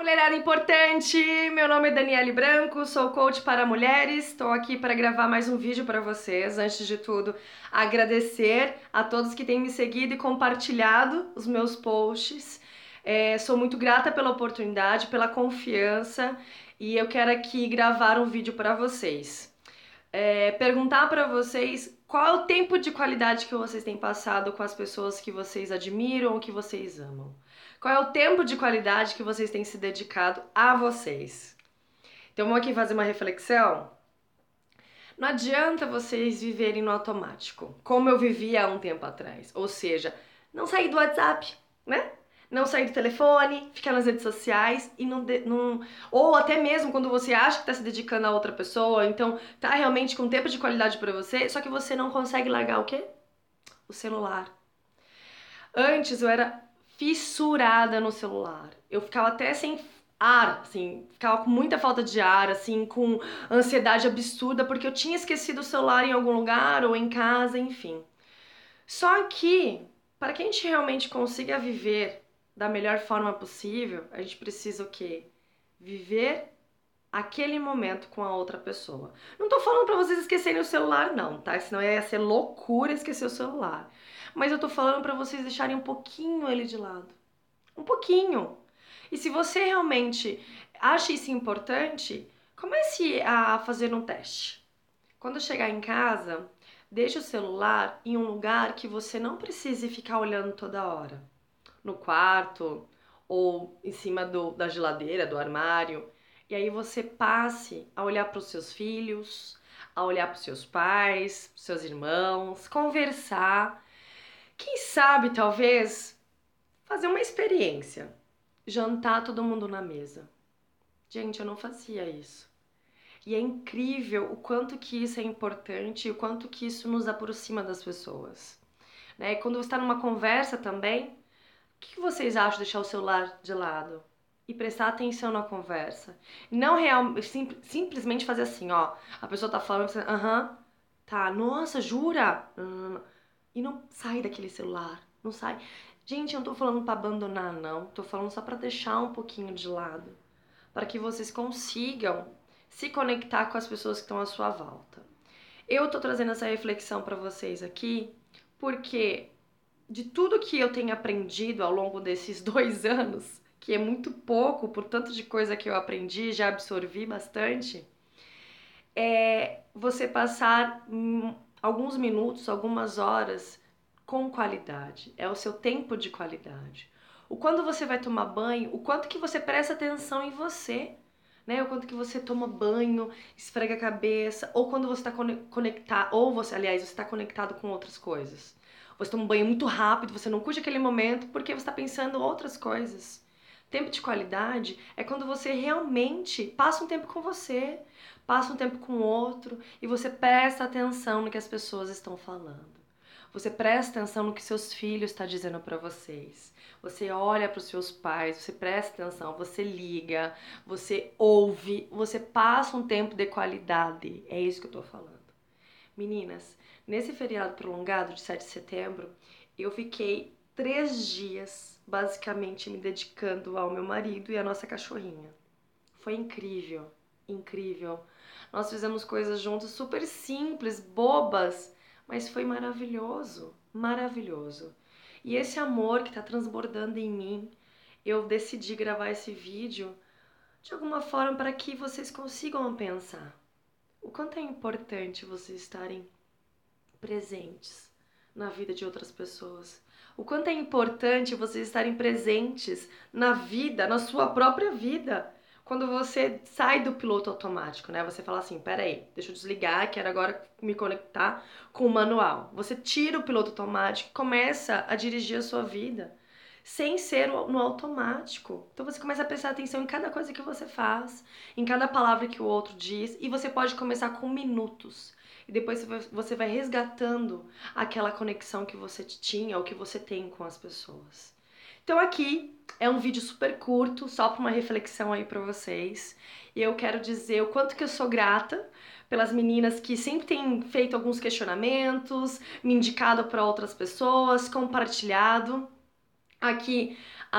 mulherada importante! Meu nome é Daniele Branco, sou coach para mulheres. Estou aqui para gravar mais um vídeo para vocês. Antes de tudo, agradecer a todos que têm me seguido e compartilhado os meus posts. É, sou muito grata pela oportunidade, pela confiança e eu quero aqui gravar um vídeo para vocês. É, perguntar para vocês qual é o tempo de qualidade que vocês têm passado com as pessoas que vocês admiram ou que vocês amam. Qual é o tempo de qualidade que vocês têm se dedicado a vocês? Então vamos aqui fazer uma reflexão. Não adianta vocês viverem no automático, como eu vivia há um tempo atrás. Ou seja, não sair do WhatsApp, né? Não sair do telefone, ficar nas redes sociais e não, não. Ou até mesmo quando você acha que está se dedicando a outra pessoa, então tá realmente com tempo de qualidade para você, só que você não consegue largar o quê? O celular. Antes eu era fissurada no celular. Eu ficava até sem ar, assim, ficava com muita falta de ar, assim, com ansiedade absurda, porque eu tinha esquecido o celular em algum lugar ou em casa, enfim. Só que, para que a gente realmente consiga viver da melhor forma possível, a gente precisa o quê? Viver aquele momento com a outra pessoa. Não tô falando para vocês esquecerem o celular não, tá? Senão ia ser loucura esquecer o celular. Mas eu tô falando para vocês deixarem um pouquinho ele de lado. Um pouquinho. E se você realmente acha isso importante, comece a fazer um teste. Quando chegar em casa, deixe o celular em um lugar que você não precise ficar olhando toda hora. No quarto ou em cima do, da geladeira, do armário. E aí você passe a olhar para os seus filhos, a olhar para os seus pais, seus irmãos, conversar quem sabe, talvez, fazer uma experiência. Jantar todo mundo na mesa. Gente, eu não fazia isso. E é incrível o quanto que isso é importante e o quanto que isso nos aproxima das pessoas. Né? E quando você está numa conversa também, o que vocês acham de deixar o celular de lado? E prestar atenção na conversa. Não real, sim, simplesmente fazer assim, ó. A pessoa tá falando, aham, tá, nossa, jura? E não sai daquele celular, não sai. Gente, eu não tô falando para abandonar, não. Tô falando só para deixar um pouquinho de lado, para que vocês consigam se conectar com as pessoas que estão à sua volta. Eu tô trazendo essa reflexão para vocês aqui porque de tudo que eu tenho aprendido ao longo desses dois anos, que é muito pouco por tanto de coisa que eu aprendi, já absorvi bastante, é você passar alguns minutos, algumas horas com qualidade. É o seu tempo de qualidade. O quando você vai tomar banho, o quanto que você presta atenção em você, né? O quanto que você toma banho, esfrega a cabeça, ou quando você está conectado, ou você, aliás, você está conectado com outras coisas. Você toma um banho muito rápido, você não curte aquele momento porque você está pensando outras coisas. Tempo de qualidade é quando você realmente passa um tempo com você, passa um tempo com o outro e você presta atenção no que as pessoas estão falando. Você presta atenção no que seus filhos estão dizendo para vocês. Você olha para os seus pais, você presta atenção, você liga, você ouve, você passa um tempo de qualidade. É isso que eu tô falando. Meninas, nesse feriado prolongado de 7 de setembro, eu fiquei três dias basicamente me dedicando ao meu marido e à nossa cachorrinha. Foi incrível, incrível. Nós fizemos coisas juntos super simples, bobas, mas foi maravilhoso, maravilhoso. E esse amor que está transbordando em mim, eu decidi gravar esse vídeo de alguma forma para que vocês consigam pensar o quanto é importante vocês estarem presentes na vida de outras pessoas o quanto é importante vocês estarem presentes na vida, na sua própria vida. Quando você sai do piloto automático, né? Você fala assim: peraí, deixa eu desligar, quero agora me conectar com o manual. Você tira o piloto automático e começa a dirigir a sua vida sem ser no automático. Então você começa a prestar atenção em cada coisa que você faz, em cada palavra que o outro diz, e você pode começar com minutos e depois você vai resgatando aquela conexão que você tinha ou que você tem com as pessoas. Então aqui é um vídeo super curto, só para uma reflexão aí para vocês. E eu quero dizer o quanto que eu sou grata pelas meninas que sempre têm feito alguns questionamentos, me indicado para outras pessoas, compartilhado. Aqui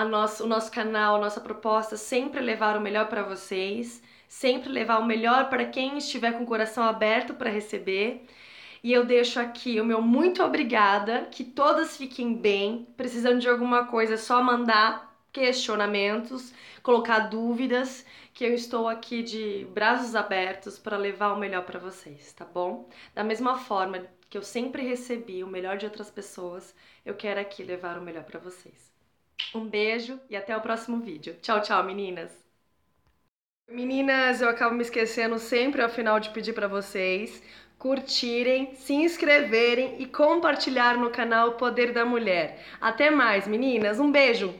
nosso, o nosso canal, a nossa proposta sempre levar o melhor para vocês, sempre levar o melhor para quem estiver com o coração aberto para receber. E eu deixo aqui o meu muito obrigada, que todas fiquem bem. Precisando de alguma coisa, é só mandar questionamentos, colocar dúvidas, que eu estou aqui de braços abertos para levar o melhor para vocês, tá bom? Da mesma forma que eu sempre recebi o melhor de outras pessoas, eu quero aqui levar o melhor para vocês. Um beijo e até o próximo vídeo. Tchau, tchau, meninas! Meninas, eu acabo me esquecendo sempre ao final de pedir para vocês curtirem, se inscreverem e compartilhar no canal Poder da Mulher. Até mais, meninas. Um beijo.